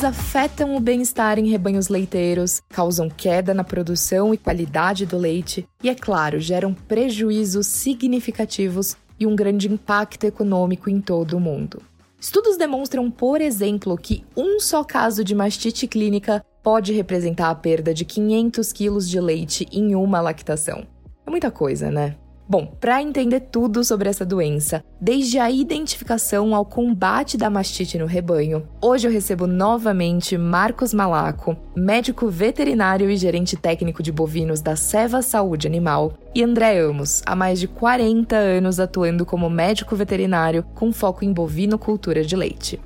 afetam o bem-estar em rebanhos leiteiros, causam queda na produção e qualidade do leite e, é claro, geram prejuízos significativos e um grande impacto econômico em todo o mundo. Estudos demonstram, por exemplo, que um só caso de mastite clínica pode representar a perda de 500 quilos de leite em uma lactação. É muita coisa, né? Bom, para entender tudo sobre essa doença, desde a identificação ao combate da mastite no rebanho, hoje eu recebo novamente Marcos Malaco, médico veterinário e gerente técnico de bovinos da Seva Saúde Animal, e André Amos, há mais de 40 anos atuando como médico veterinário com foco em bovinocultura de leite.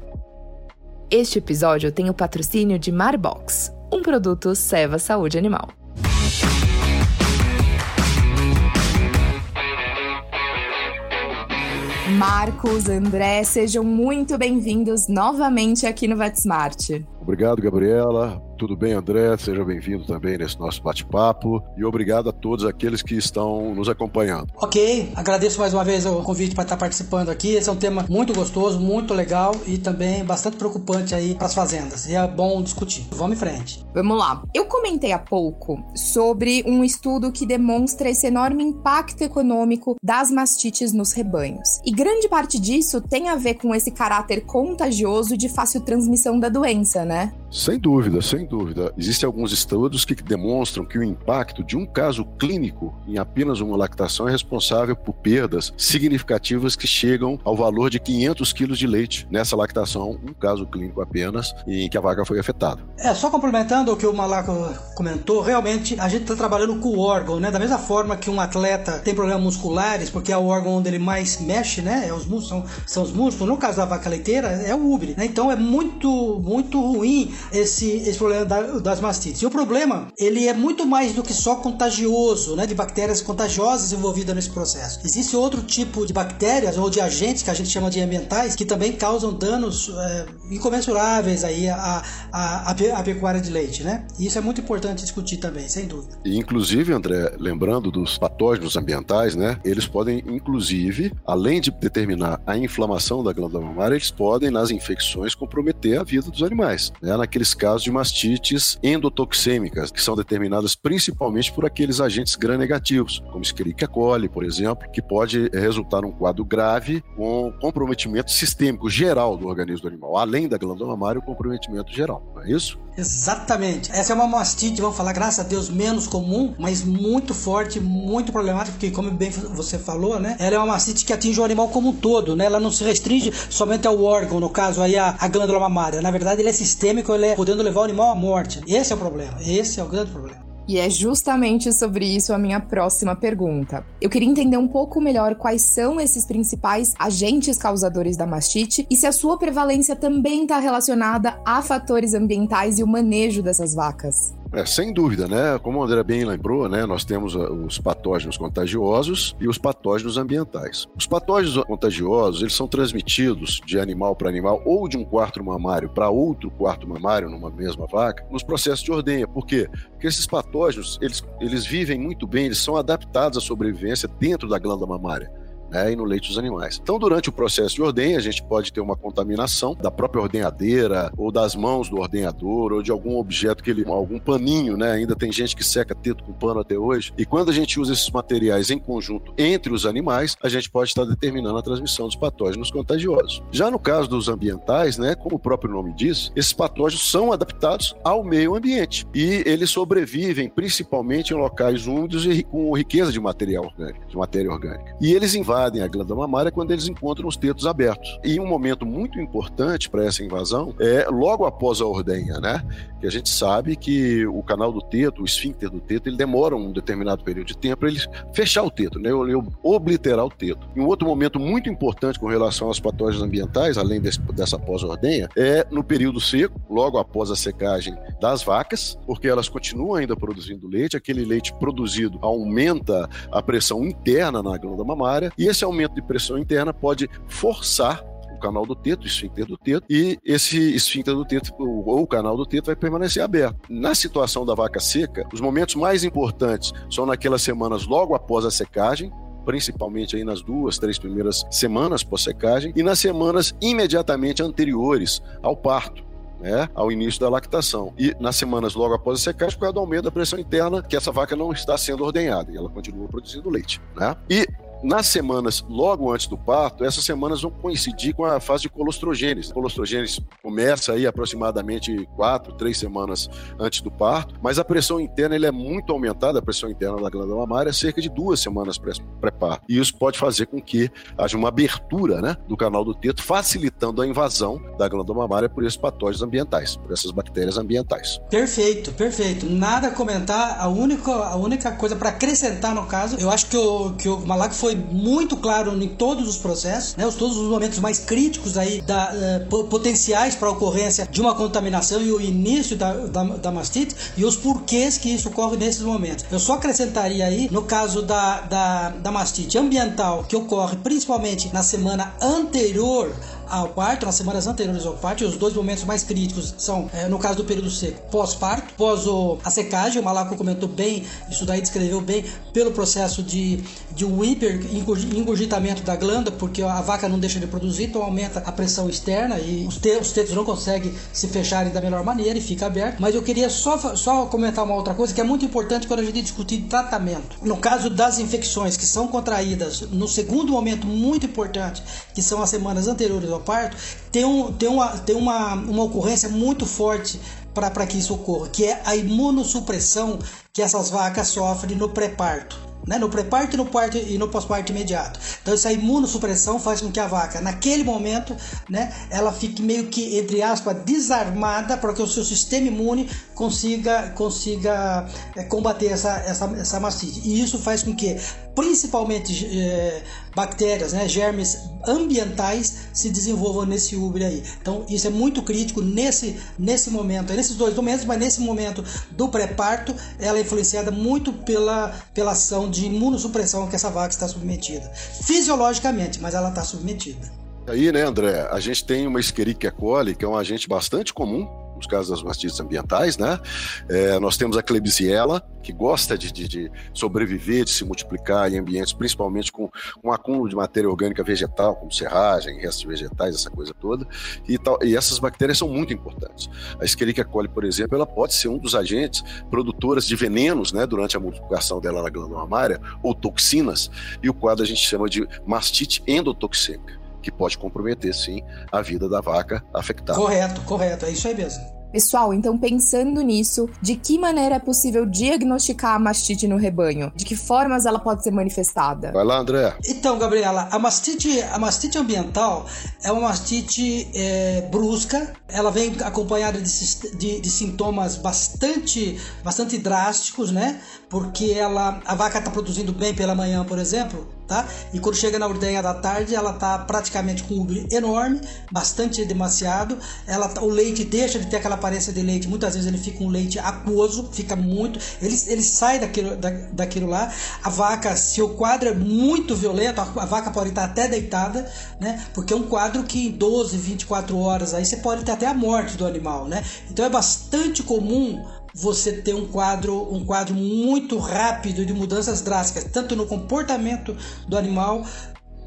Este episódio tem o patrocínio de Marbox, um produto Seva Saúde Animal. Marcos, André, sejam muito bem-vindos novamente aqui no VetSmart. Obrigado, Gabriela. Tudo bem, André? Seja bem-vindo também nesse nosso bate-papo e obrigado a todos aqueles que estão nos acompanhando. Ok, agradeço mais uma vez o convite para estar participando aqui. Esse é um tema muito gostoso, muito legal e também bastante preocupante aí para as fazendas. E é bom discutir. Vamos em frente. Vamos lá. Eu comentei há pouco sobre um estudo que demonstra esse enorme impacto econômico das mastites nos rebanhos. E grande parte disso tem a ver com esse caráter contagioso de fácil transmissão da doença, né? Sem dúvida, sem dúvida. Existem alguns estudos que demonstram que o impacto de um caso clínico em apenas uma lactação é responsável por perdas significativas que chegam ao valor de 500 quilos de leite nessa lactação, um caso clínico apenas, em que a vaca foi afetada. É, só complementando o que o Malaco comentou, realmente a gente está trabalhando com o órgão, né? Da mesma forma que um atleta tem problemas musculares, porque é o órgão onde ele mais mexe, né? É os músculos, são, são os músculos. No caso da vaca leiteira, é o úbere, né? Então é muito, muito ruim esse, esse problema da, das mastites. E o problema, ele é muito mais do que só contagioso, né, de bactérias contagiosas envolvidas nesse processo. Existe outro tipo de bactérias ou de agentes que a gente chama de ambientais que também causam danos é, incomensuráveis aí à, à, à, pecuária de leite, né? E isso é muito importante discutir também, sem dúvida. E, inclusive, André, lembrando dos patógenos ambientais, né, eles podem, inclusive, além de determinar a inflamação da glândula mamária, eles podem, nas infecções, comprometer a vida dos animais. Né? Naqueles casos de endotoxêmicas, que são determinadas principalmente por aqueles agentes gram-negativos, como Escherichia coli, por exemplo, que pode resultar num quadro grave com comprometimento sistêmico geral do organismo do animal, além da glândula mamária, o comprometimento geral, não é isso? Exatamente. Essa é uma mastite, vamos falar, graças a Deus, menos comum, mas muito forte, muito problemática, porque como bem você falou, né? Ela é uma mastite que atinge o animal como um todo, né? Ela não se restringe somente ao órgão, no caso aí a, a glândula mamária. Na verdade, ele é sistêmico, ele é podendo levar o animal à morte. Esse é o problema. Esse é o grande problema. E é justamente sobre isso a minha próxima pergunta. Eu queria entender um pouco melhor quais são esses principais agentes causadores da mastite e se a sua prevalência também está relacionada a fatores ambientais e o manejo dessas vacas. É, sem dúvida, né? Como o André bem lembrou, né? Nós temos uh, os patógenos contagiosos e os patógenos ambientais. Os patógenos contagiosos, eles são transmitidos de animal para animal ou de um quarto mamário para outro quarto mamário numa mesma vaca, nos processos de ordenha. Por quê? Porque esses patógenos, eles, eles vivem muito bem, eles são adaptados à sobrevivência dentro da glândula mamária né, e no leite dos animais. Então, durante o processo de ordenha, a gente pode ter uma contaminação da própria ordenhadeira, ou das mãos do ordenhador, ou de algum objeto que ele. algum paninho, né? Ainda tem gente que seca teto com pano até hoje. E quando a gente usa esses materiais em conjunto entre os animais, a gente pode estar determinando a transmissão dos patógenos contagiosos. Já no caso dos ambientais, né, como o próprio nome diz, esses patógenos são adaptados ao meio ambiente e eles sobrevivem principalmente em locais úmidos e com riqueza de material orgânico, de matéria orgânica. E eles invadem invadem a glândula mamária quando eles encontram os tetos abertos. E um momento muito importante para essa invasão é logo após a ordenha, né? Que a gente sabe que o canal do teto, o esfíncter do teto, ele demora um determinado período de tempo para ele fechar o teto, né? Obliterar o teto. E um outro momento muito importante com relação aos patógenos ambientais, além desse, dessa pós-ordenha, é no período seco, logo após a secagem das vacas, porque elas continuam ainda produzindo leite, aquele leite produzido aumenta a pressão interna na glândula mamária e esse aumento de pressão interna pode forçar o canal do teto, o esfíncter do teto, e esse esfíncter do teto, ou o canal do teto, vai permanecer aberto. Na situação da vaca seca, os momentos mais importantes são naquelas semanas logo após a secagem, principalmente aí nas duas, três primeiras semanas pós-secagem, e nas semanas imediatamente anteriores ao parto né, ao início da lactação. E nas semanas logo após a secagem, por causa do aumento da pressão interna, que essa vaca não está sendo ordenhada e ela continua produzindo leite. Né? E nas semanas logo antes do parto, essas semanas vão coincidir com a fase de colostrogênese. Colostrogênese começa aí aproximadamente quatro, três semanas antes do parto, mas a pressão interna ele é muito aumentada, a pressão interna da glândula mamária, cerca de duas semanas pré-parto. E isso pode fazer com que haja uma abertura né, do canal do teto, facilitando a invasão da glândula mamária por esses patógenos ambientais, por essas bactérias ambientais. Perfeito, perfeito. Nada a comentar. A única, a única coisa para acrescentar no caso, eu acho que o, que o Malac foi muito claro em todos os processos, né, todos os momentos mais críticos aí da, uh, potenciais para a ocorrência de uma contaminação e o início da, da, da, mastite e os porquês que isso ocorre nesses momentos. Eu só acrescentaria aí, no caso da, da, da mastite ambiental, que ocorre principalmente na semana anterior ao parto, nas semanas anteriores ao parto, e os dois momentos mais críticos são, é, no caso do período seco, pós-parto, pós o, a secagem, o Malaco comentou bem, isso daí descreveu bem, pelo processo de, de hiper engurgitamento da glândula, porque a vaca não deixa de produzir, então aumenta a pressão externa e os, te, os tetos não conseguem se fecharem da melhor maneira e fica aberto. Mas eu queria só, só comentar uma outra coisa que é muito importante quando a gente discutir tratamento. No caso das infecções que são contraídas no segundo momento muito importante, que são as semanas anteriores ao parto, tem, um, tem, uma, tem uma, uma ocorrência muito forte para que isso ocorra, que é a imunossupressão que essas vacas sofrem no pré-parto né? no pré-parto e no parto e no pós-parto imediato. Então essa imunossupressão faz com que a vaca, naquele momento, né, ela fique meio que entre aspas desarmada para que o seu sistema imune consiga consiga é, combater essa essa essa mastite. E isso faz com que principalmente é, bactérias, né, germes ambientais se desenvolvam nesse úbere aí. Então isso é muito crítico nesse nesse momento, nesses dois momentos, mas nesse momento do pré-parto, ela é influenciada muito pela pela ação de imunossupressão que essa vaca está submetida. Fisiologicamente, mas ela está submetida. Aí, né, André, a gente tem uma Escherichia coli, que é um agente bastante comum nos casos das mastites ambientais, né? É, nós temos a Klebsiella, que gosta de, de, de, sobreviver, de se multiplicar em ambientes, principalmente com um acúmulo de matéria orgânica vegetal, como serragem, restos vegetais, essa coisa toda. E, tal, e essas bactérias são muito importantes. A Escherichia coli, por exemplo, ela pode ser um dos agentes produtoras de venenos, né, durante a multiplicação dela na glândula mamária, ou toxinas, e o quadro a gente chama de mastite endotoxêmica que pode comprometer, sim, a vida da vaca afetada. Correto, correto, é isso aí mesmo. Pessoal, então pensando nisso, de que maneira é possível diagnosticar a mastite no rebanho? De que formas ela pode ser manifestada? Vai lá, André. Então, Gabriela, a mastite, a mastite ambiental é uma mastite é, brusca. Ela vem acompanhada de, de, de, sintomas bastante, bastante drásticos, né? Porque ela, a vaca está produzindo bem pela manhã, por exemplo, tá? E quando chega na ordenha da tarde, ela tá praticamente com um úbrio enorme, bastante demasiado. Ela, o leite deixa de ter aquela aparência de leite, muitas vezes ele fica um leite aquoso, fica muito, ele, ele sai daquilo, da, daquilo lá. A vaca, se o quadro é muito violento, a, a vaca pode estar até deitada, né? Porque é um quadro que em 12, 24 horas aí você pode ter até a morte do animal, né? Então é bastante comum você ter um quadro, um quadro muito rápido de mudanças drásticas, tanto no comportamento do animal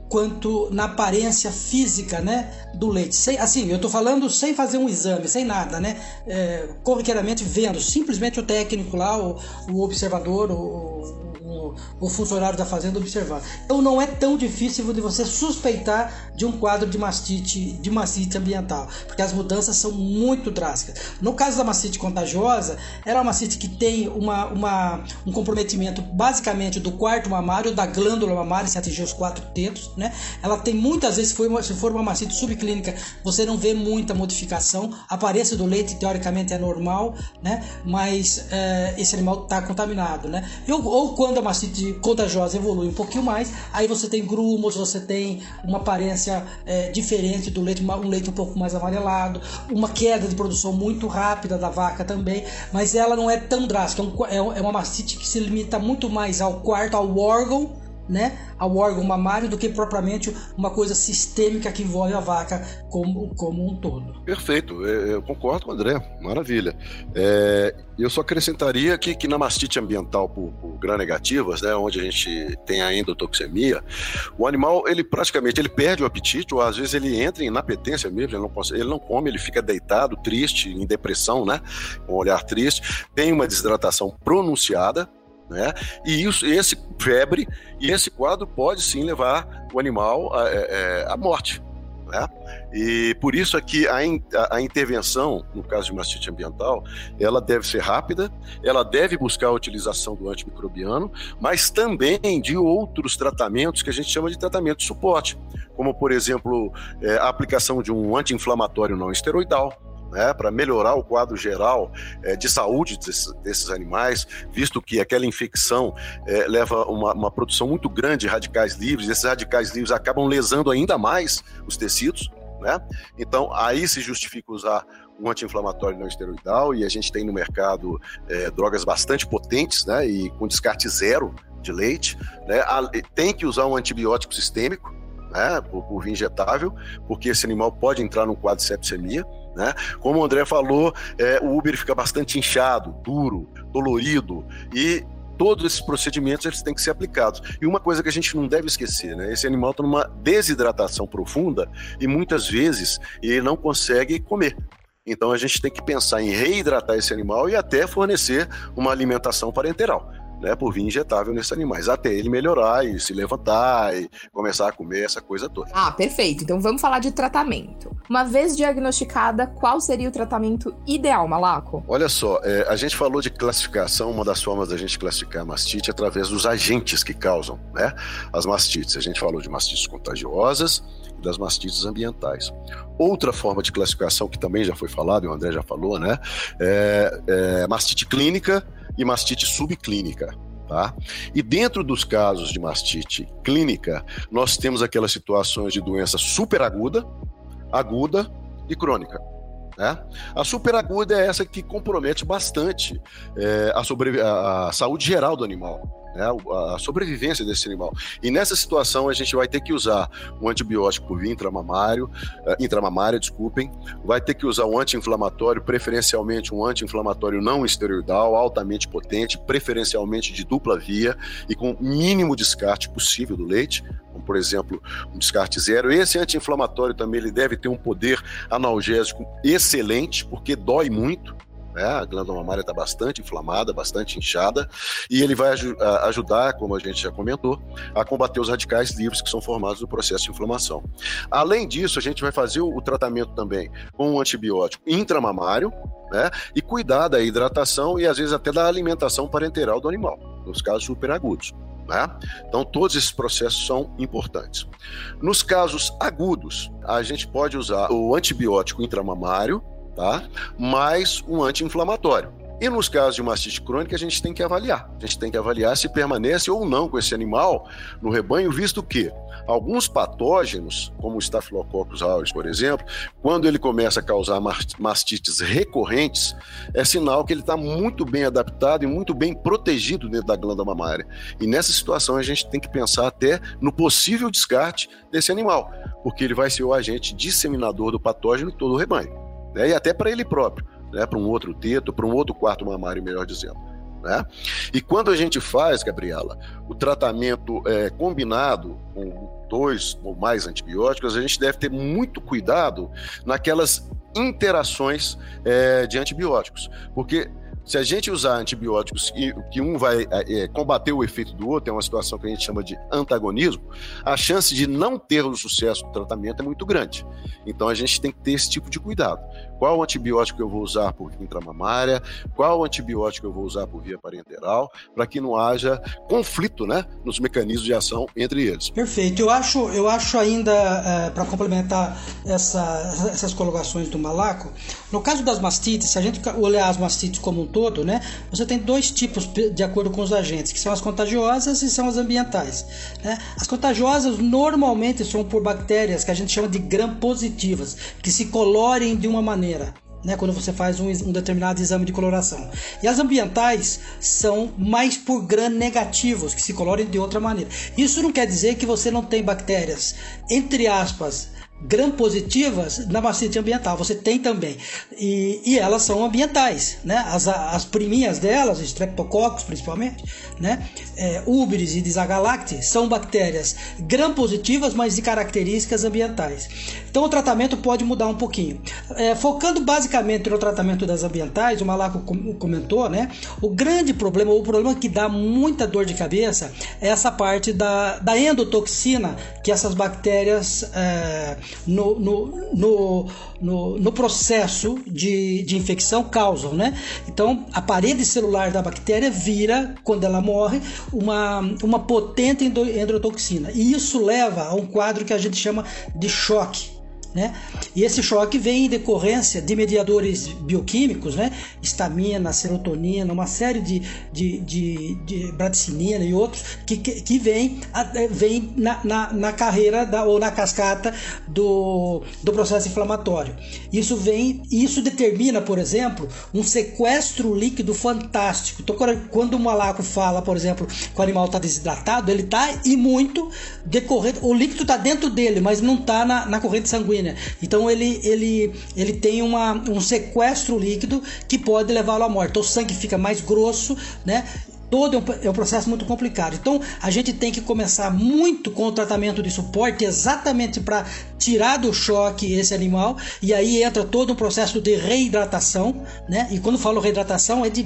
quanto na aparência física, né, do leite. Sem, assim, eu estou falando sem fazer um exame, sem nada, né, é, corriqueiramente vendo, simplesmente o técnico lá, o, o observador, o, o, funcionário da fazenda observar. Então não é tão difícil de você suspeitar de um quadro de mastite, de mastite ambiental, porque as mudanças são muito drásticas. No caso da mastite contagiosa, era uma mastite que tem uma, uma, um comprometimento basicamente do quarto mamário, da glândula mamária, se atingir os quatro tetos, né? Ela tem muitas vezes, for uma, se for uma mastite subclínica, você não vê muita modificação. A do leite, teoricamente, é normal, né? Mas é, esse animal está contaminado, né? Ou, ou quando a mastite contagiosa evolui um pouquinho mais, aí você tem grumos, você tem uma aparência é, diferente do leite, um leite um pouco mais amarelado, uma queda de produção muito rápida da vaca também, mas ela não é tão drástica, é, um, é, é uma mastite que se limita muito mais ao quarto, ao órgão, né, ao órgão mamário do que propriamente uma coisa sistêmica que envolve a vaca como, como um todo. Perfeito, é, eu concordo com o André, maravilha. É, eu só acrescentaria que, que na mastite ambiental por, por gram-negativas, né, onde a gente tem a endotoxemia, o animal, ele praticamente ele perde o apetite, ou às vezes ele entra em inapetência mesmo, ele não, consegue, ele não come, ele fica deitado, triste, em depressão, né, com um olhar triste, tem uma desidratação pronunciada, né? E isso, esse febre e esse quadro pode sim levar o animal à, é, é, à morte. Né? E por isso aqui a, in, a, a, intervenção, no caso de mastite ambiental, ela deve ser rápida, ela deve buscar a utilização do antimicrobiano, mas também de outros tratamentos que a gente chama de tratamento de suporte, como por exemplo é, a aplicação de um anti-inflamatório não esteroidal, né, para melhorar o quadro geral é, de saúde desses, desses, animais, visto que aquela infecção é, leva uma, uma, produção muito grande de radicais livres, esses radicais livres acabam lesando ainda mais os tecidos. Né? Então, aí se justifica usar um anti-inflamatório não esteroidal e a gente tem no mercado é, drogas bastante potentes né, e com descarte zero de leite. Né? Tem que usar um antibiótico sistêmico, né, por, por injetável, porque esse animal pode entrar num quadro de sepsemia. Né? Como o André falou, é, o Uber fica bastante inchado, duro, dolorido e todos esses procedimentos eles têm que ser aplicados. E uma coisa que a gente não deve esquecer, né? Esse animal está numa desidratação profunda e muitas vezes ele não consegue comer. Então a gente tem que pensar em reidratar esse animal e até fornecer uma alimentação parenteral né, por via injetável nesses animais, até ele melhorar e se levantar e começar a comer essa coisa toda. Ah, perfeito. Então vamos falar de tratamento. Uma vez diagnosticada, qual seria o tratamento ideal, Malaco? Olha só, é, a gente falou de classificação, uma das formas da gente classificar a mastite é através dos agentes que causam né, as mastites. A gente falou de mastites contagiosas das mastites ambientais. Outra forma de classificação que também já foi falado, e o André já falou, né, é, é mastite clínica e mastite subclínica. Tá? E dentro dos casos de mastite clínica, nós temos aquelas situações de doença superaguda, aguda e crônica. Né? A superaguda é essa que compromete bastante é, a, a, a saúde geral do animal né, a sobrevivência desse animal. E nessa situação a gente vai ter que usar um antibiótico intramamário, uh, intramamária, desculpem, vai ter que usar um anti-inflamatório, preferencialmente um anti-inflamatório não esteroidal, altamente potente, preferencialmente de dupla via e com mínimo descarte possível do leite, como por exemplo um descarte zero. Esse anti-inflamatório também ele deve ter um poder analgésico excelente, porque dói muito, né? A glândula mamária está bastante inflamada, bastante inchada, e ele vai aj ajudar, como a gente já comentou, a combater os radicais livres que são formados no processo de inflamação. Além disso, a gente vai fazer o, o tratamento também com um antibiótico intramamário, né? E cuidar da hidratação e às vezes até da alimentação parenteral do animal, nos casos superagudos. Né? Então, todos esses processos são importantes. Nos casos agudos, a gente pode usar o antibiótico intramamário, tá? mais um anti-inflamatório. E nos casos de mastite crônica, a gente tem que avaliar. A gente tem que avaliar se permanece ou não com esse animal no rebanho, visto que alguns patógenos, como o Staphylococcus aureus, por exemplo, quando ele começa a causar mastites recorrentes, é sinal que ele está muito bem adaptado e muito bem protegido dentro da glândula mamária. E nessa situação a gente tem que pensar até no possível descarte desse animal, porque ele vai ser o agente disseminador do patógeno em todo o rebanho né? e até para ele próprio, né? para um outro teto, para um outro quarto mamário, melhor dizendo. Né? E quando a gente faz, Gabriela, o tratamento é, combinado com dois ou mais antibióticos, a gente deve ter muito cuidado naquelas interações é, de antibióticos, porque se a gente usar antibióticos e que um vai é, é, combater o efeito do outro, é uma situação que a gente chama de antagonismo, a chance de não ter o sucesso do tratamento é muito grande. Então a gente tem que ter esse tipo de cuidado. Qual antibiótico eu vou usar por via intramamária? Qual antibiótico eu vou usar por via parenteral? Para que não haja conflito né, nos mecanismos de ação entre eles. Perfeito. Eu acho, eu acho ainda, é, para complementar essa, essas colocações do Malaco, no caso das mastites, se a gente olhar as mastites como um todo, todo, né? Você tem dois tipos de acordo com os agentes, que são as contagiosas e são as ambientais. Né? As contagiosas normalmente são por bactérias que a gente chama de gram-positivas, que se colorem de uma maneira. né, quando você faz um, um, determinado exame de coloração. E as ambientais são mais por gram negativos, que se colorem de outra maneira. Isso não quer dizer que você não tem bactérias, entre aspas, gram positivas na bacite ambiental. Você tem também. E, e elas são ambientais, né? As, as priminhas delas, Streptococcus principalmente, né? É, Uberis e Disagalacti são bactérias gram positivas, mas de características ambientais. Então o tratamento pode mudar um pouquinho. É, focando basicamente no tratamento das ambientais, o Malaco comentou, né? O grande problema, o problema que dá muita dor de cabeça é essa parte da, da endotoxina que essas bactérias é, no, no, no, no, no processo de, de infecção causam, né? Então, a parede celular da bactéria vira, quando ela morre, uma, uma potente endotoxina. E isso leva a um quadro que a gente chama de choque. Né? E esse choque vem em decorrência de mediadores bioquímicos, né? estamina, serotonina, uma série de, de, de, de bradicinina e outros que, que, que vem, eh, vem na, na, na, carreira da, ou na cascata do, do processo inflamatório. Isso vem, isso determina, por exemplo, um sequestro líquido fantástico. Então, quando o malaco fala, por exemplo, que o animal está desidratado, ele está e muito decorrente. O líquido está dentro dele, mas não está na, na corrente sanguínea sanguínea. Então ele, ele, ele tem uma, um sequestro líquido que pode levá-lo à morte. Então o sangue fica mais grosso, né? Todo é um, é um, processo muito complicado. Então a gente tem que começar muito com o tratamento de suporte, exatamente para tirar do choque esse animal, e aí entra todo um processo de reidratação, né? E quando falo reidratação é de,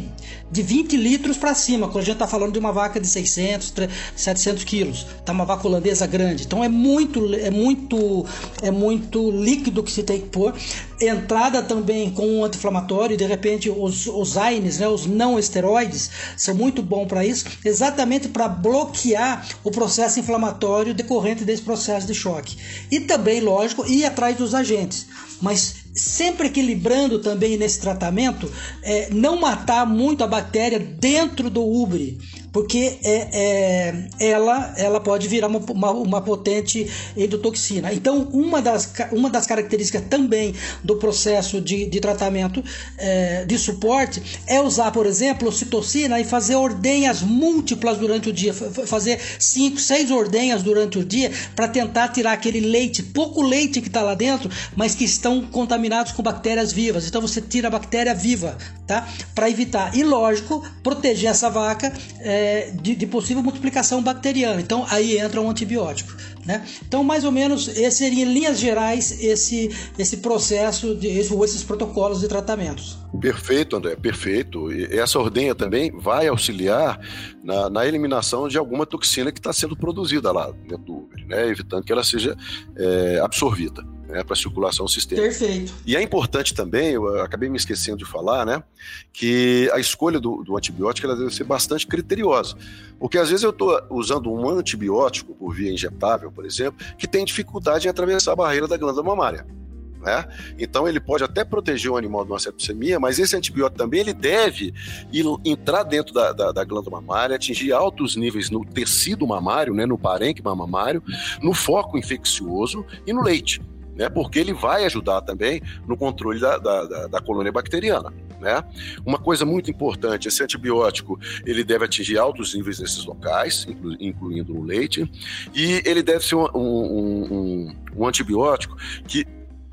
de 20 litros para cima, quando a gente está falando de uma vaca de 600, 300, 700 quilos, tá uma vaca holandesa grande. Então é muito, é muito, é muito líquido que se tem que pôr. Entrada também com um anti-inflamatório, de repente os, os AINES, né? Os não esteroides são muito bom para isso, exatamente para bloquear o processo inflamatório decorrente desse processo de choque. E também, lógico, ir atrás dos agentes. Mas sempre equilibrando também nesse tratamento, é, não matar muito a bactéria dentro do úbere, porque é, é, ela, ela pode virar uma, uma, uma, potente endotoxina. Então, uma das, uma das características também do processo de, de tratamento é, de suporte é usar, por exemplo, ocitocina e fazer ordenhas múltiplas durante o dia, fazer cinco, seis ordenhas durante o dia para tentar tirar aquele leite, pouco leite que está lá dentro, mas que estão contaminados com bactérias vivas. Então, você tira a bactéria viva, tá? Para evitar. E, lógico, proteger essa vaca. É, é, de, de, possível multiplicação bacteriana. Então aí entra um antibiótico. Né? Então, mais ou menos, esse seria em linhas gerais esse, esse processo, de, esse, esses protocolos de tratamentos. Perfeito, André, perfeito. E essa ordenha também vai auxiliar na, na eliminação de alguma toxina que está sendo produzida lá dentro do né? evitando que ela seja é, absorvida né, para circulação sistêmica. Perfeito. E é importante também, eu acabei me esquecendo de falar, né, que a escolha do, do antibiótico ela deve ser bastante criteriosa. Porque às vezes eu estou usando um antibiótico por via injetável, por exemplo, que tem dificuldade em atravessar a barreira da glândula mamária. Né? Então ele pode até proteger o animal de uma septicemia, mas esse antibiótico também ele deve ir, entrar dentro da, da, da, glândula mamária, atingir altos níveis no tecido mamário, né, no parênquima mamário, no foco infeccioso e no leite né? Porque ele vai ajudar também no controle da, da, da, da colônia bacteriana. Né? Uma coisa muito importante, esse antibiótico ele deve atingir altos níveis nesses locais, inclu, incluindo no leite, e ele deve ser um, um, um, um antibiótico que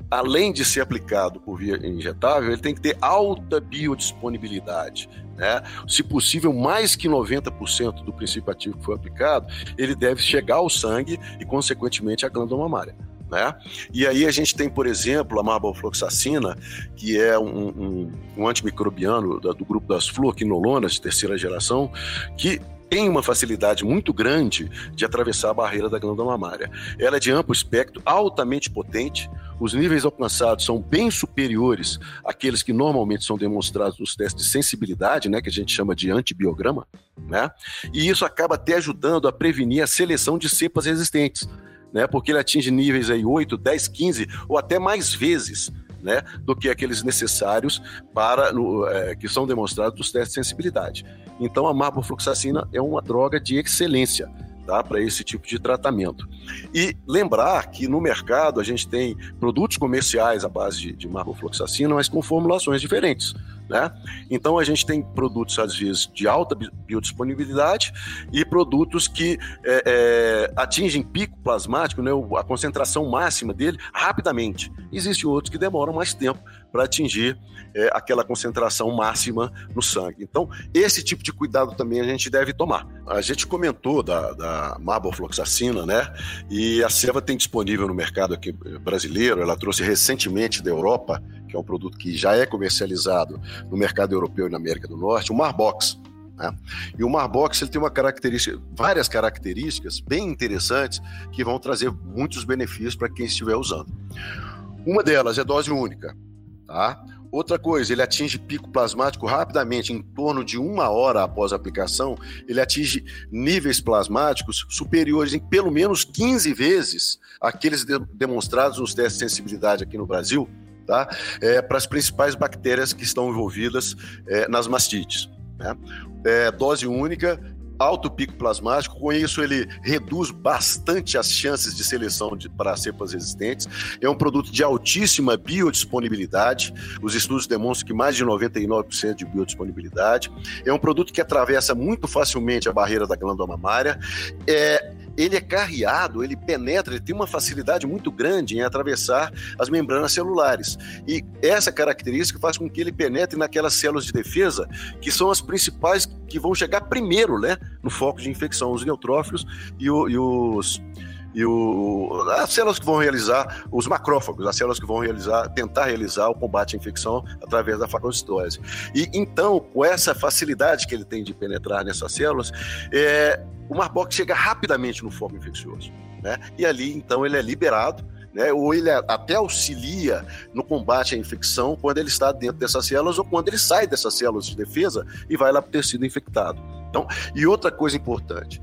além de ser aplicado por via injetável, ele tem que ter alta biodisponibilidade. Né? Se possível, mais que 90% do princípio ativo que foi aplicado, ele deve chegar ao sangue e, consequentemente, à glândula mamária. Né? E aí a gente tem, por exemplo, a marbofloxacina, que é um, um, um antimicrobiano do, do grupo das fluoquinolonas de terceira geração, que tem uma facilidade muito grande de atravessar a barreira da glândula mamária. Ela é de amplo espectro, altamente potente, os níveis alcançados são bem superiores àqueles que normalmente são demonstrados nos testes de sensibilidade, né, que a gente chama de antibiograma, né? E isso acaba até ajudando a prevenir a seleção de cepas resistentes né? Porque ele atinge níveis aí 8, 10, 15 ou até mais vezes né, do que aqueles necessários para no, é, que são demonstrados nos testes de sensibilidade. Então a marbofloxacina é uma droga de excelência. tá, para esse tipo de tratamento. E lembrar que no mercado a gente tem produtos comerciais à base de, de marbofloxacina, mas com formulações diferentes. Né? Então a gente tem produtos, às vezes, de alta biodisponibilidade e produtos que é, é, atingem pico plasmático, né, a concentração máxima dele, rapidamente. Existem outros que demoram mais tempo para atingir é, aquela concentração máxima no sangue. Então, esse tipo de cuidado também a gente deve tomar. A gente comentou da, da marbofloxacina, né? E a Seva tem disponível no mercado aqui brasileiro, ela trouxe recentemente da Europa que é um produto que já é comercializado no mercado europeu e na América do Norte, o Marbox. Né? E o Marbox ele tem uma característica, várias características bem interessantes que vão trazer muitos benefícios para quem estiver usando. Uma delas é dose única. Tá? Outra coisa, ele atinge pico plasmático rapidamente, em torno de uma hora após a aplicação, ele atinge níveis plasmáticos superiores em pelo menos 15 vezes aqueles de demonstrados nos testes de sensibilidade aqui no Brasil, tá? É, para as principais bactérias que estão envolvidas é, nas mastites. Né? É, dose única, alto pico plasmático, com isso ele reduz bastante as chances de seleção de, para cepas resistentes. É um produto de altíssima biodisponibilidade, os estudos demonstram que mais de 99% de biodisponibilidade. É um produto que atravessa muito facilmente a barreira da glândula mamária. É, ele é carreado, ele penetra, ele tem uma facilidade muito grande em atravessar as membranas celulares. E essa característica faz com que ele penetre naquelas células de defesa que são as principais que vão chegar primeiro né, no foco de infecção, os neutrófilos e, o, e os e o, as células que vão realizar, os macrófagos, as células que vão realizar, tentar realizar o combate à infecção através da fagocitose. E então, com essa facilidade que ele tem de penetrar nessas células, é, o Marbox chega rapidamente no foco infeccioso. Né? E ali, então, ele é liberado, né? ou ele até auxilia no combate à infecção quando ele está dentro dessas células ou quando ele sai dessas células de defesa e vai lá para o tecido infectado. Então, e outra coisa importante,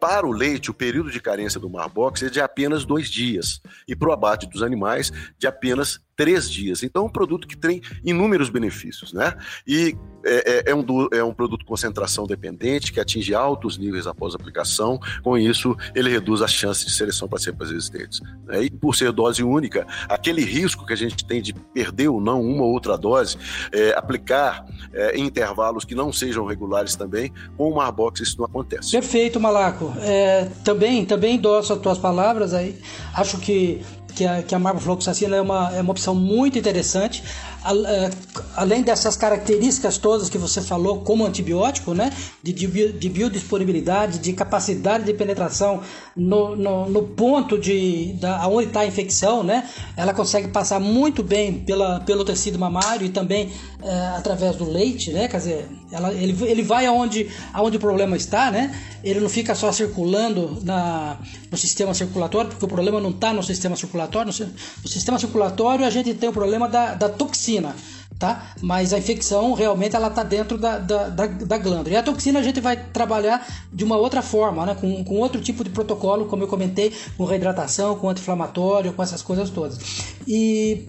para o leite, o período de carência do Marbox é de apenas dois dias, e para o abate dos animais, de apenas três dias. Então, é um produto que tem inúmeros benefícios, né? E é, é, é, um, é um produto concentração dependente que atinge altos níveis após a aplicação. Com isso, ele reduz as chances de seleção para cepas resistentes. Né? E por ser dose única, aquele risco que a gente tem de perder ou não uma ou outra dose, é, aplicar é, em intervalos que não sejam regulares também, com o Marbox isso não acontece. Perfeito, Malaco. É, também, também endosso as tuas palavras aí. Acho que que a, que a Marble Fluoxacina é uma, é uma opção muito interessante. É, além dessas características todas que você falou como antibiótico, né? De, de, de biodisponibilidade, de capacidade de penetração no, no, no ponto de da, onde está a infecção, né? Ela consegue passar muito bem pela, pelo tecido mamário e também é, através do leite, né? Quer dizer, ela, ele, ele vai aonde, aonde o problema está, né? Ele não fica só circulando na, no sistema circulatório, porque o problema não está no sistema circulatório. No, no sistema circulatório a gente tem o problema da, da toxina toxina, tá? Mas a infecção realmente ela está dentro da, da, da, da, glândula. E a toxina a gente vai trabalhar de uma outra forma, né? Com, com outro tipo de protocolo, como eu comentei, com reidratação, com anti-inflamatório, com essas coisas todas. E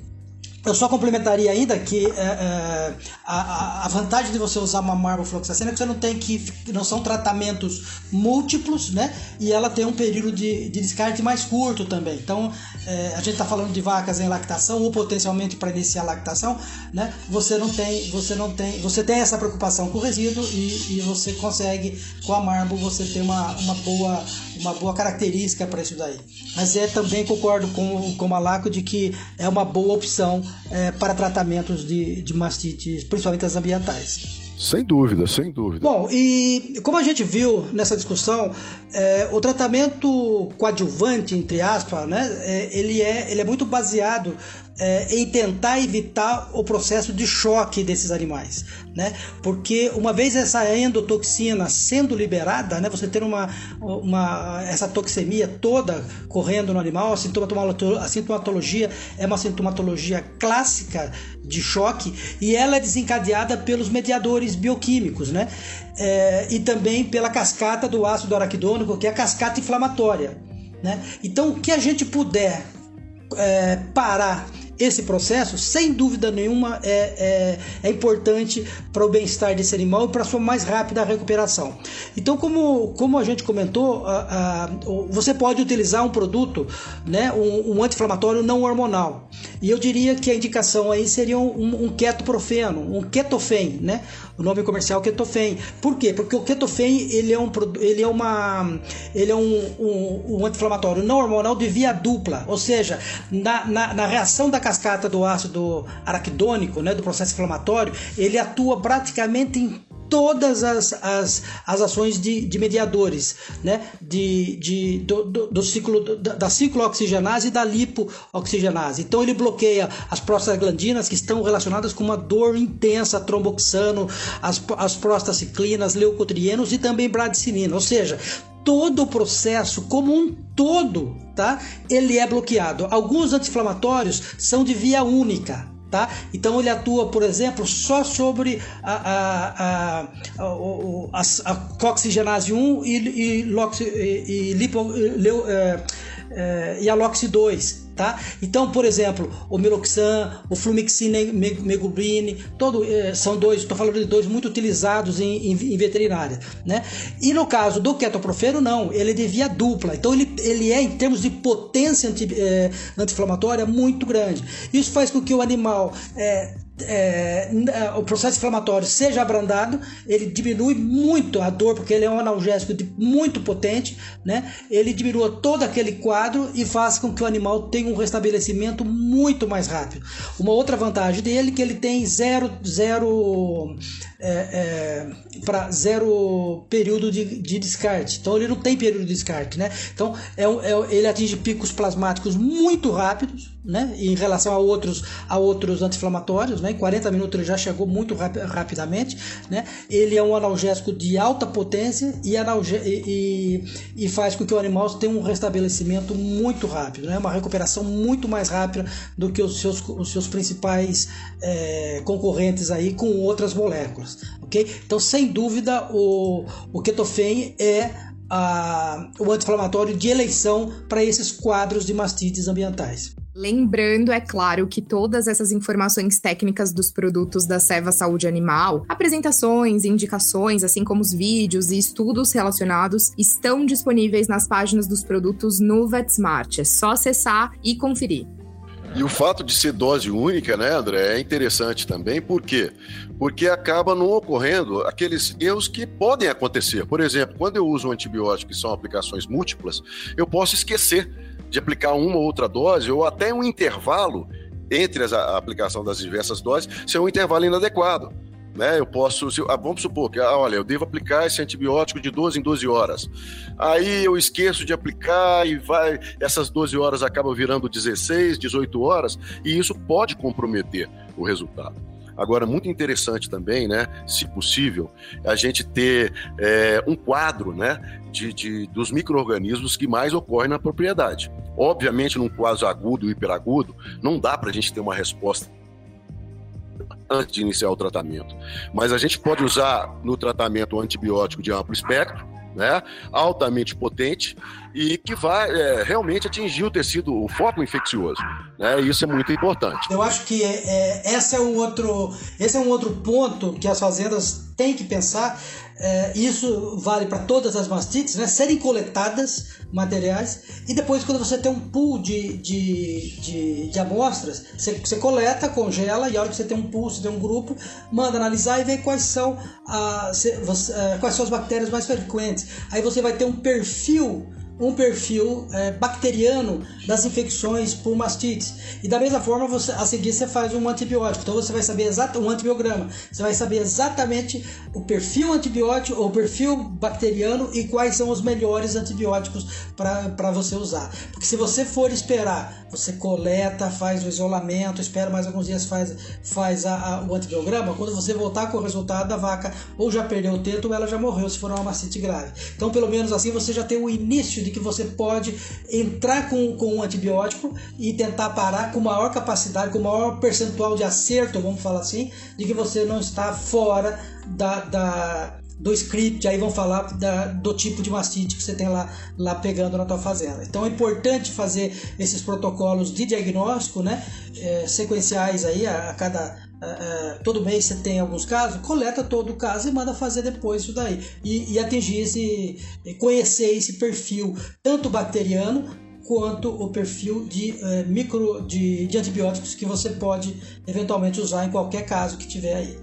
eu só complementaria ainda que é, é, a, a, vantagem de você usar uma marbofloxacina é que você não tem que não são tratamentos múltiplos, né? E ela tem um período de, de descarte mais curto também. Então é, a gente está falando de vacas em lactação ou potencialmente para iniciar a lactação, né? Você não tem, você não tem, você tem essa preocupação com o resíduo e, e você consegue com a marbo você ter uma, uma boa uma boa característica para isso daí. Mas é também concordo com, com o Malaco de que é uma boa opção é, para tratamentos de, de mastites, principalmente as ambientais. Sem dúvida, sem dúvida. Bom, e como a gente viu nessa discussão, é, o tratamento coadjuvante, entre aspas, né, é, ele, é, ele é muito baseado é, em tentar evitar o processo de choque desses animais, né? Porque uma vez essa endotoxina sendo liberada, né, você ter uma, uma essa toxemia toda correndo no animal, a sintomatologia, a sintomatologia é uma sintomatologia clássica de choque e ela é desencadeada pelos mediadores bioquímicos, né? É, e também pela cascata do ácido araquidônico, que é a cascata inflamatória. Né? Então, o que a gente puder é, parar esse processo, sem dúvida nenhuma, é, é, é importante para o bem-estar desse animal e para a sua mais rápida recuperação. Então, como, como a gente comentou, a, a, você pode utilizar um produto, né, um, um anti-inflamatório não hormonal. E eu diria que a indicação aí seria um, um ketoprofeno, um ketofen, né? O nome comercial é ketofen. Por quê? Porque o ketofen ele é um ele é uma ele é um, um, um anti-inflamatório não hormonal de via dupla, ou seja, na, na, na, reação da cascata do ácido araquidônico, né, do processo inflamatório, ele atua praticamente em todas as, as, as ações de, de mediadores, né? de, de, do, do, do ciclo, da, da ciclooxigenase e da lipooxigenase. Então ele bloqueia as prostaglandinas que estão relacionadas com uma dor intensa, tromboxano, as, as prostaciclinas, leucotrienos e também bradicilina. Ou seja, todo o processo como um todo, tá? Ele é bloqueado. Alguns anti-inflamatórios são de via única, Tá? Então ele atua, por exemplo, só sobre a, a, a, a, a, coxigenase 1 e, e, e, e, lipo, é, é, e a LOX 2 tá? Então, por exemplo, o Meloxan, o Flumixine Megubrine, todo, eh, são dois, estou falando de dois muito utilizados em, em, em, veterinária, né? E no caso do ketoprofeno, não, ele é de via dupla, então ele, ele é, em termos de potência anti, eh, anti-inflamatória, muito grande. Isso faz com que o animal é, é, o processo inflamatório seja abrandado, ele diminui muito a dor, porque ele é um analgésico de, muito potente, né? ele diminua todo aquele quadro e faz com que o animal tenha um restabelecimento muito mais rápido. Uma outra vantagem dele é que ele tem zero, zero é, é, para zero período de, de, descarte. Então ele não tem período de descarte, né? Então é, é, ele atinge picos plasmáticos muito rápidos, né? Em relação a outros a outros anti-inflamatórios, né? Em 40 minutos ele já chegou muito rap rapidamente, né? Ele é um analgésico de alta potência e, e, e, faz com que o animal tenha um restabelecimento muito rápido, né? Uma recuperação muito mais rápida do que os seus, os seus principais é, concorrentes aí com outras moléculas ok? Então, sem dúvida, o, o ketofen é a, o anti-inflamatório de eleição para esses quadros de mastites ambientais. Lembrando, é claro, que todas essas informações técnicas dos produtos da Seva Saúde Animal, apresentações, indicações, assim como os vídeos e estudos relacionados, estão disponíveis nas páginas dos produtos no VetSmart. É só acessar e conferir. E o fato de ser dose única, né, André, é interessante também, por quê? Porque acaba não ocorrendo aqueles erros que podem acontecer. Por exemplo, quando eu uso um antibiótico que são aplicações múltiplas, eu posso esquecer de aplicar uma ou outra dose ou até um intervalo entre a aplicação das diversas doses ser um intervalo inadequado né? Eu posso, se, ah, vamos supor que, ah, olha, eu devo aplicar esse antibiótico de 12 em 12 horas. Aí eu esqueço de aplicar e vai, essas 12 horas acabam virando 16, 18 horas, e isso pode comprometer o resultado. Agora, muito interessante também, né, se possível, a gente ter é, um quadro né, de, de dos micro-organismos que mais ocorrem na propriedade. Obviamente, num quadro agudo e hiperagudo, não dá para a gente ter uma resposta antes de iniciar o tratamento. Mas a gente pode usar no tratamento um antibiótico de amplo espectro, né, altamente potente e que vai é, realmente atingir o tecido, o foco infeccioso. Né, isso é muito importante. Eu acho que é, é, é um outro, esse é um outro ponto que as fazendas têm que pensar é, isso vale para todas as mastites, né? serem coletadas materiais e depois quando você tem um pool de, de, de, de amostras, você, você, coleta, congela e a hora que você tem um pool, você tem um grupo, manda analisar e ver quais são, a, você, é, quais são as bactérias mais frequentes. Aí você vai ter um perfil um perfil é, bacteriano das infecções por mastites. E da mesma forma, você, a seguir você faz um antibiótico. Então você vai saber exatamente um antibiograma. Você vai saber exatamente o perfil antibiótico ou perfil bacteriano e quais são os melhores antibióticos para você usar. Porque se você for esperar, você coleta, faz o isolamento, espera mais alguns dias, faz, faz a, a, o antibiograma, quando você voltar com o resultado da vaca ou já perdeu o teto ou ela já morreu se for uma mastite grave. Então, pelo menos assim, você já tem o início de que você pode entrar com, com um antibiótico e tentar parar com maior capacidade, com maior percentual de acerto, vamos falar assim, de que você não está fora da, da do script, aí vão falar da, do tipo de mastite que você tem lá, lá pegando na tua fazenda. Então é importante fazer esses protocolos de diagnóstico, né, é, sequenciais aí a, a cada todo mês você tem alguns casos, coleta todo o caso e manda fazer depois isso daí e, e atingir esse, conhecer esse perfil tanto bacteriano quanto o perfil de uh, micro de, de antibióticos que você pode eventualmente usar em qualquer caso que tiver aí.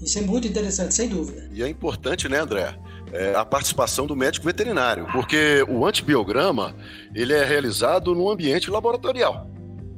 Isso é muito interessante, sem dúvida. E é importante, né, André? É a participação do médico veterinário, porque o antibiograma ele é realizado no ambiente laboratorial,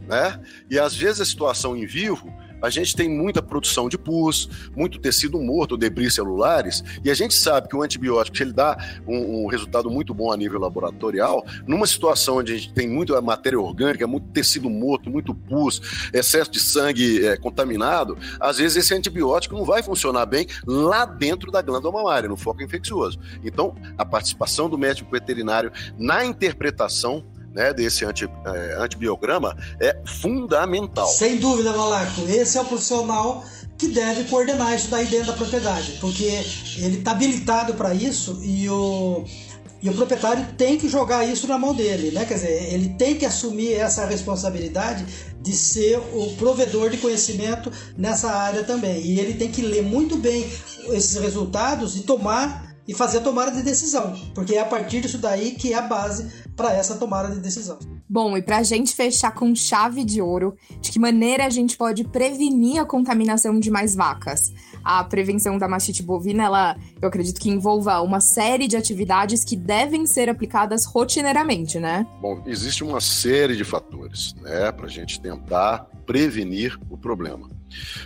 né? E às vezes a situação em vivo a gente tem muita produção de pus, muito tecido morto, debris celulares, e a gente sabe que o antibiótico, se ele dá um, um, resultado muito bom a nível laboratorial, numa situação onde a gente tem muita matéria orgânica, muito tecido morto, muito pus, excesso de sangue é, contaminado, às vezes esse antibiótico não vai funcionar bem lá dentro da glândula mamária, no foco infeccioso. Então, a participação do médico veterinário na interpretação né, desse anti, é, antibiograma é fundamental. Sem dúvida, Malaco. Esse é o profissional que deve coordenar isso daí dentro da propriedade, porque ele está habilitado para isso e o, e o proprietário tem que jogar isso na mão dele, né? Quer dizer, ele tem que assumir essa responsabilidade de ser o provedor de conhecimento nessa área também. E ele tem que ler muito bem esses resultados e tomar e fazer a tomada de decisão, porque é a partir disso daí que é a base para essa tomada de decisão. Bom, e para a gente fechar com chave de ouro, de que maneira a gente pode prevenir a contaminação de mais vacas? A prevenção da mastite bovina, ela, eu acredito que envolva uma série de atividades que devem ser aplicadas rotineiramente, né? Bom, existe uma série de fatores, né, para a gente tentar prevenir o problema.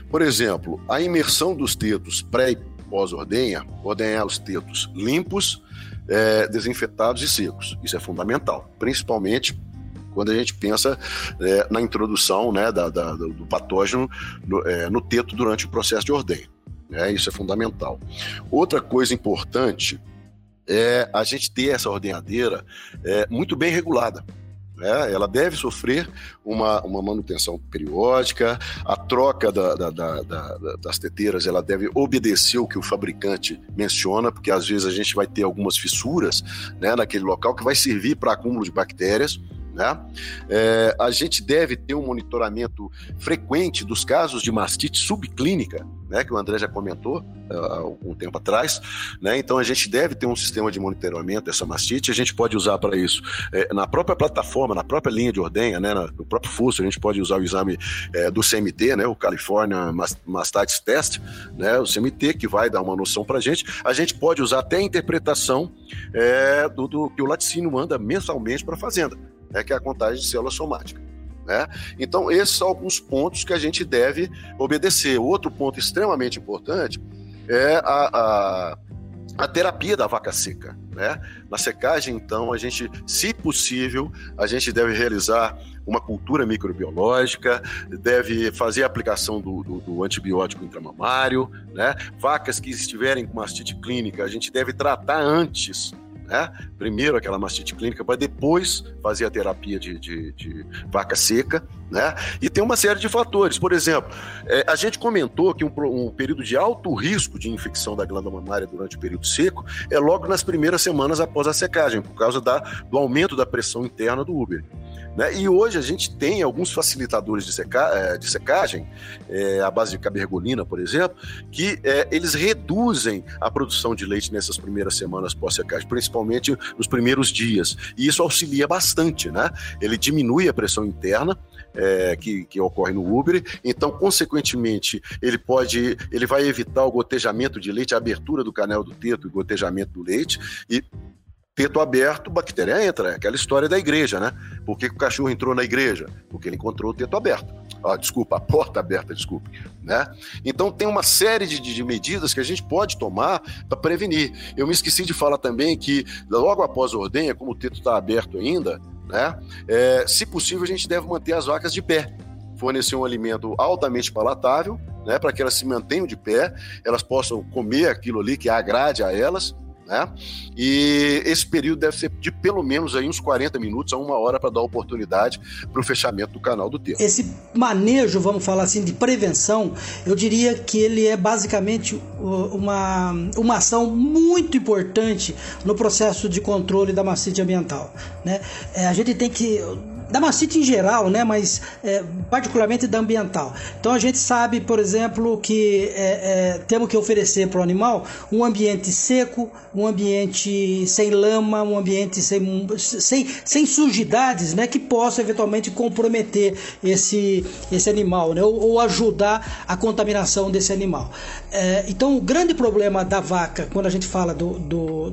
Por exemplo, a imersão dos tetos pré e pós-ordenha, ordenhar os tetos limpos, é, desinfetados e secos. Isso é fundamental, principalmente quando a gente pensa é, na introdução né, da, da, do patógeno no, é, no, teto durante o processo de ordenha. É, isso é fundamental. Outra coisa importante é a gente ter essa ordenhadeira é, muito bem regulada. Né? Ela deve sofrer uma, uma manutenção periódica, a troca da, da, da, das teteiras ela deve obedecer o que o fabricante menciona, porque às vezes a gente vai ter algumas fissuras né, naquele local que vai servir para acúmulo de bactérias. Né? É, a gente deve ter um monitoramento frequente dos casos de mastite subclínica, né, que o André já comentou uh, há algum tempo atrás. Né? Então a gente deve ter um sistema de monitoramento dessa mastite. A gente pode usar para isso é, na própria plataforma, na própria linha de ordenha, né, no próprio FUSO, a gente pode usar o exame é, do CMT, né, o California Mastitis Test, né, o CMT, que vai dar uma noção para a gente. A gente pode usar até a interpretação é, do, do que o laticínio manda mensalmente para a fazenda né, que é a contagem de célula somática. Né? Então, esses são alguns pontos que a gente deve obedecer. Outro ponto extremamente importante é a, a, a terapia da vaca seca. Né? Na secagem, então, a gente, se possível, a gente deve realizar uma cultura microbiológica, deve fazer a aplicação do, do, do, antibiótico intramamário, né? Vacas que estiverem com mastite clínica, a gente deve tratar antes né? Primeiro aquela mastite clínica, para depois fazer a terapia de, de, de, vaca seca, né? E tem uma série de fatores. Por exemplo, é, a gente comentou que um, um, período de alto risco de infecção da glândula mamária durante o período seco é logo nas primeiras semanas após a secagem, por causa da, do aumento da pressão interna do útero. Né? E hoje a gente tem alguns facilitadores de, seca, é, de secagem, é, à base de cabergolina, por exemplo, que é, eles reduzem a produção de leite nessas primeiras semanas pós-secagem, principalmente nos primeiros dias. E isso auxilia bastante, né? Ele diminui a pressão interna, é, que, que, ocorre no Uber. Então, consequentemente, ele pode, ele vai evitar o gotejamento de leite, a abertura do canal do teto e gotejamento do leite e teto aberto, bactéria entra. É aquela história da igreja, né? Por que, que, o cachorro entrou na igreja? Porque ele encontrou o teto aberto. Ah, desculpa, a porta aberta, desculpe. Né? Então tem uma série de, de medidas que a gente pode tomar para prevenir. Eu me esqueci de falar também que logo após a ordenha, como o teto está aberto ainda, né? É, se possível, a gente deve manter as vacas de pé fornecer um alimento altamente palatável, né, para que elas se mantenham de pé, elas possam comer aquilo ali que agrade a elas, Né? E esse período deve ser de pelo menos aí uns 40 minutos a uma hora para dar oportunidade para o fechamento do canal do termo. Esse manejo, vamos falar assim, de prevenção, eu diria que ele é basicamente uma, uma ação muito importante no processo de controle da mastite ambiental. Né? É, a gente tem que da mastite em geral, né, mas é, particularmente da ambiental. Então a gente sabe, por exemplo, que é, é, temos que oferecer para o animal um ambiente seco, um ambiente sem lama, um ambiente sem, sem, sem sujidades, né, que possa eventualmente comprometer esse, esse animal, né, ou, ou ajudar a contaminação desse animal. É, então o grande problema da vaca, quando a gente fala do, do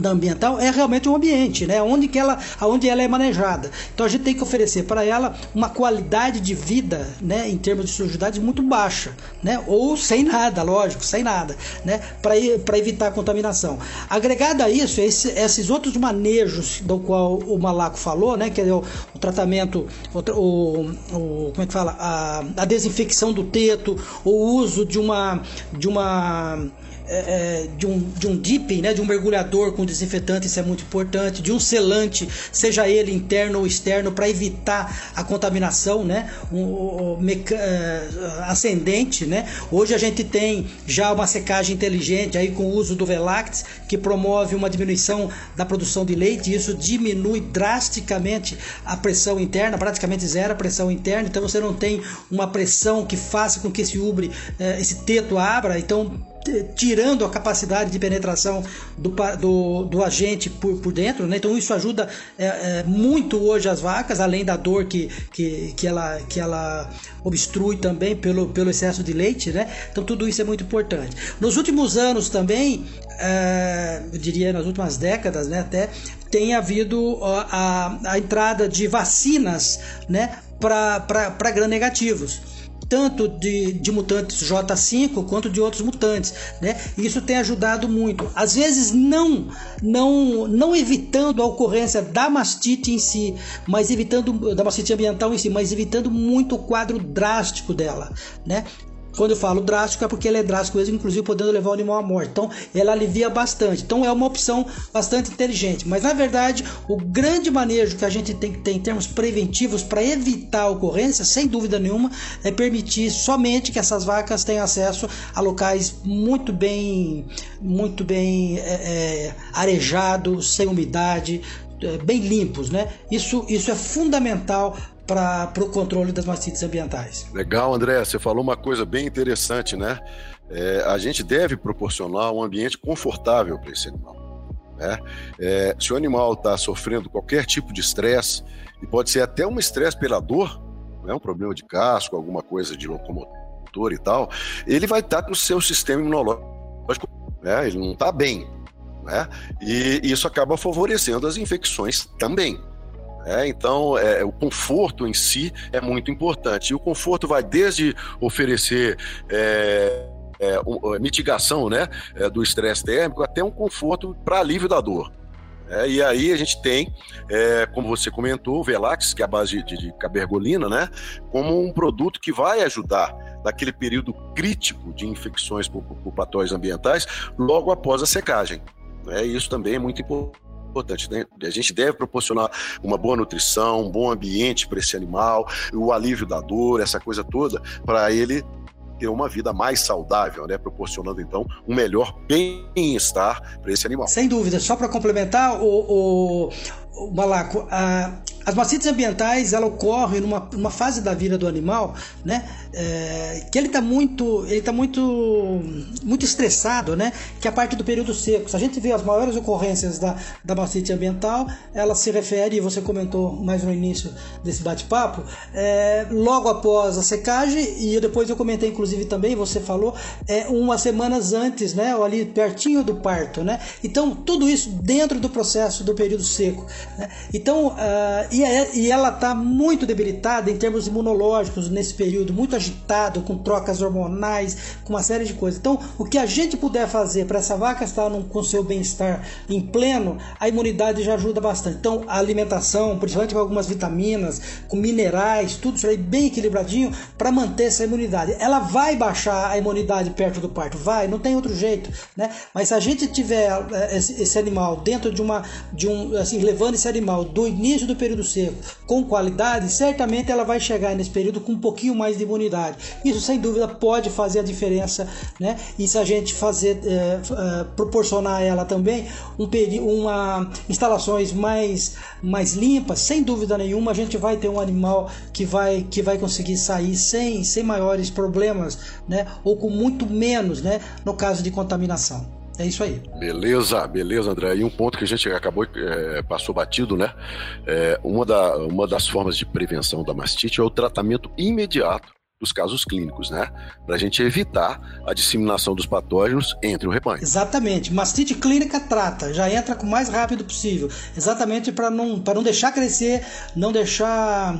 da ambiental é realmente o ambiente, né? Onde que ela, aonde ela é manejada. Então a gente tem que oferecer para ela uma qualidade de vida, né? Em termos de sujidade muito baixa, né? Ou sem nada, lógico, sem nada, né? Para evitar a contaminação. Agregado a isso, esse, esses outros manejos do qual o Malaco falou, né? Que é o, o tratamento, o, o, como é que fala, a, a desinfecção do teto, o uso de uma de uma é, é, de, um, de um dipping, né, de um mergulhador com desinfetante, isso é muito importante, de um selante, seja ele interno ou externo, para evitar a contaminação né, um, um, é, ascendente. Né? Hoje a gente tem já uma secagem inteligente aí com o uso do Velact, que promove uma diminuição da produção de leite, e isso diminui drasticamente a pressão interna, praticamente zero a pressão interna, então você não tem uma pressão que faça com que esse ubre, é, esse teto abra, então tirando a capacidade de penetração do, do, do agente por, por dentro, né? então isso ajuda é, é, muito hoje as vacas, além da dor que, que, que, ela, que ela obstrui também pelo, pelo excesso de leite, né? então tudo isso é muito importante. Nos últimos anos também, é, eu diria nas últimas décadas né, até, tem havido a, a, a entrada de vacinas né, para gram-negativos tanto de, de mutantes J5 quanto de outros mutantes, né? Isso tem ajudado muito. Às vezes não não não evitando a ocorrência da mastite em si, mas evitando da mastite ambiental em si, mas evitando muito o quadro drástico dela, né? Quando eu falo drástico é porque ele é drástico mesmo, inclusive podendo levar o animal à morte. Então, ela alivia bastante. Então, é uma opção bastante inteligente. Mas, na verdade, o grande manejo que a gente tem que ter em termos preventivos para evitar a ocorrência, sem dúvida nenhuma, é permitir somente que essas vacas tenham acesso a locais muito bem, muito bem é, é, arejados, sem umidade, é, bem limpos, né? Isso, isso é fundamental para o controle das mastites ambientais. Legal, André. Você falou uma coisa bem interessante, né? É, a gente deve proporcionar um ambiente confortável para esse animal. Né? É, se o animal está sofrendo qualquer tipo de estresse, e pode ser até um estresse pela dor, né? um problema de casco, alguma coisa de locomotor e tal, ele vai estar tá com o seu sistema imunológico, né? ele não está bem. Né? E isso acaba favorecendo as infecções também. É, então, é, o conforto em si é muito importante. E o conforto vai desde oferecer é, é, mitigação né, é, do estresse térmico até um conforto para alívio da dor. É, e aí a gente tem, é, como você comentou, o Velax, que é a base de, de cabergolina, né, como um produto que vai ajudar naquele período crítico de infecções por, por patógenos ambientais logo após a secagem. É, isso também é muito importante importante. Né? A gente deve proporcionar uma boa nutrição, um bom ambiente para esse animal, o alívio da dor, essa coisa toda, para ele ter uma vida mais saudável, né? proporcionando então um melhor bem-estar para esse animal. Sem dúvida. Só para complementar, o, o, Malaco, a, as mastites ambientais ela ocorre numa, numa fase da vida do animal, né? É, que ele está muito, ele tá muito, muito estressado, né? Que é a parte do período seco. Se a gente vê as maiores ocorrências da, da mastite ambiental, ela se refere, você comentou mais no início desse bate-papo, é, logo após a secagem e depois eu comentei inclusive também, você falou, é, umas semanas antes, né? Ou ali pertinho do parto, né? Então tudo isso dentro do processo do período seco. Então uh, e, é, e ela está muito debilitada em termos imunológicos nesse período, muito agitado, com trocas hormonais, com uma série de coisas. Então, o que a gente puder fazer para essa vaca estar num, com seu bem-estar em pleno, a imunidade já ajuda bastante. Então, a alimentação, principalmente com algumas vitaminas, com minerais, tudo isso aí bem equilibradinho para manter essa imunidade. Ela vai baixar a imunidade perto do parto, vai, não tem outro jeito, né? Mas se a gente tiver eh, esse, esse animal dentro de uma, de um, assim, levando esse animal do início do período seco com qualidade, certamente ela vai chegar nesse período com um pouquinho mais de imunidade. Isso sem dúvida pode fazer a diferença, né? E se a gente fazer é, é, proporcionar a ela também um uma instalações mais mais limpas, sem dúvida nenhuma a gente vai ter um animal que vai que vai conseguir sair sem sem maiores problemas, né? Ou com muito menos, né? No caso de contaminação. É isso aí. Beleza, beleza, André. E um ponto que a gente acabou, é, passou batido, né? É, uma, da, uma das formas de prevenção da mastite é o tratamento imediato dos casos clínicos, né? Para a gente evitar a disseminação dos patógenos entre o rebanho. Exatamente. Mastite clínica trata, já entra com o mais rápido possível. Exatamente para não, não deixar crescer, não deixar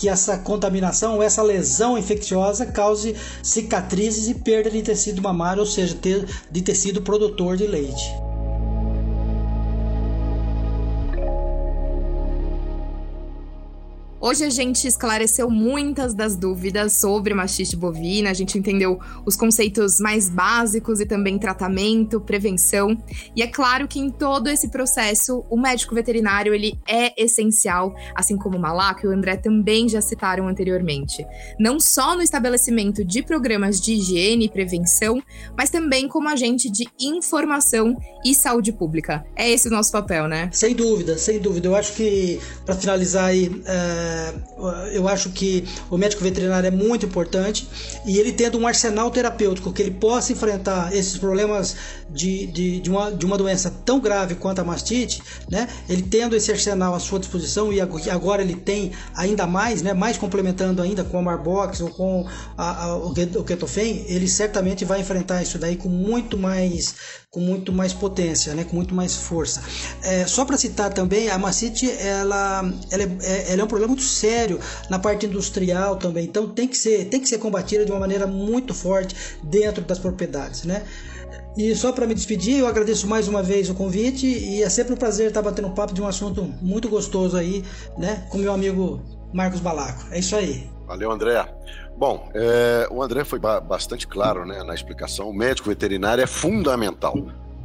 que essa contaminação, essa lesão infecciosa cause cicatrizes e perda de tecido mamário, ou seja, de tecido produtor de leite. Hoje a gente esclareceu muitas das dúvidas sobre mastite bovina, a gente entendeu os conceitos mais básicos e também tratamento, prevenção. E é claro que em todo esse processo, o médico veterinário ele é essencial, assim como o Malaco e o André também já citaram anteriormente. Não só no estabelecimento de programas de higiene e prevenção, mas também como agente de informação e saúde pública. É esse o nosso papel, né? Sem dúvida, sem dúvida. Eu acho que, para finalizar aí, é é, eu acho que o médico veterinário é muito importante e ele tendo um arsenal terapêutico que ele possa enfrentar esses problemas de, de, de, uma, de uma doença tão grave quanto a mastite, né? Ele tendo esse arsenal à sua disposição e agora ele tem ainda mais, né? Mais complementando ainda com a Marbox ou com a, a, o Ketofen, ele certamente vai enfrentar isso daí com muito mais com muito mais potência, né, com muito mais força. É, só para citar também, a mastite ela, ela, é, é, ela é um problema muito sério na parte industrial também, então tem que ser, tem que ser combatida de uma maneira muito forte dentro das propriedades, né? E só para me despedir, eu agradeço mais uma vez o convite e é sempre um prazer estar batendo papo de um assunto muito gostoso aí, né, com meu amigo Marcos Balaco. É isso aí. Valeu, André. Bom, é, o André foi ba bastante claro né, na explicação. O médico veterinário é fundamental.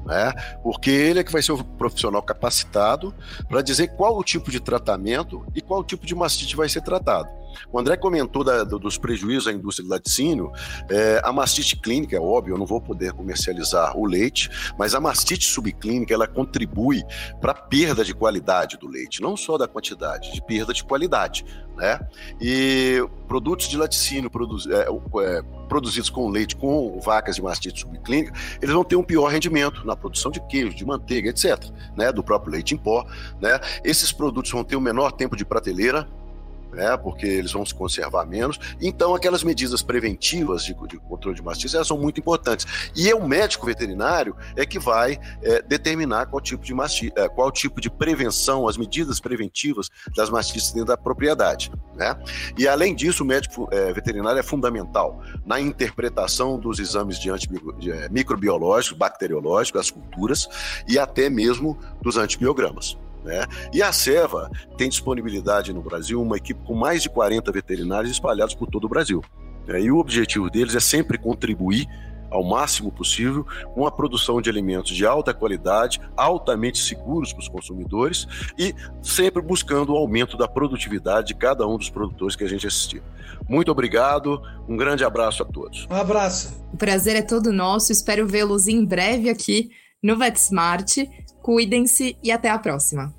Né, porque ele é que vai ser o profissional capacitado para dizer qual o tipo de tratamento e qual o tipo de mastite vai ser tratado. O André comentou da, dos prejuízos à indústria do laticínio. É, a mastite clínica, é óbvio, eu não vou poder comercializar o leite, mas a mastite subclínica ela contribui para a perda de qualidade do leite, não só da quantidade, de perda de qualidade. Né? E produtos de laticínio produz, é, é, produzidos com leite com vacas de mastite subclínica, eles vão ter um pior rendimento na produção de queijo, de manteiga, etc., né? do próprio leite em pó. Né? Esses produtos vão ter um menor tempo de prateleira, né, porque eles vão se conservar menos. Então, aquelas medidas preventivas de, de controle de mastite elas são muito importantes. E é o médico veterinário é que vai é, determinar qual tipo de mastite, é, qual tipo de prevenção, as medidas preventivas das mastites dentro da propriedade. Né? E além disso, o médico é, veterinário é fundamental na interpretação dos exames de, de é, microbiológicos, bacteriológicos, das culturas e até mesmo dos antibiogramas. Né? E a Seva tem disponibilidade no Brasil uma equipe com mais de 40 veterinários espalhados por todo o Brasil. Né? E o objetivo deles é sempre contribuir ao máximo possível com a produção de alimentos de alta qualidade, altamente seguros para os consumidores e sempre buscando o aumento da produtividade de cada um dos produtores que a gente assistiu. Muito obrigado, um grande abraço a todos. Um abraço. O prazer é todo nosso, espero vê-los em breve aqui no VetSmart. Cuidem-se e até a próxima.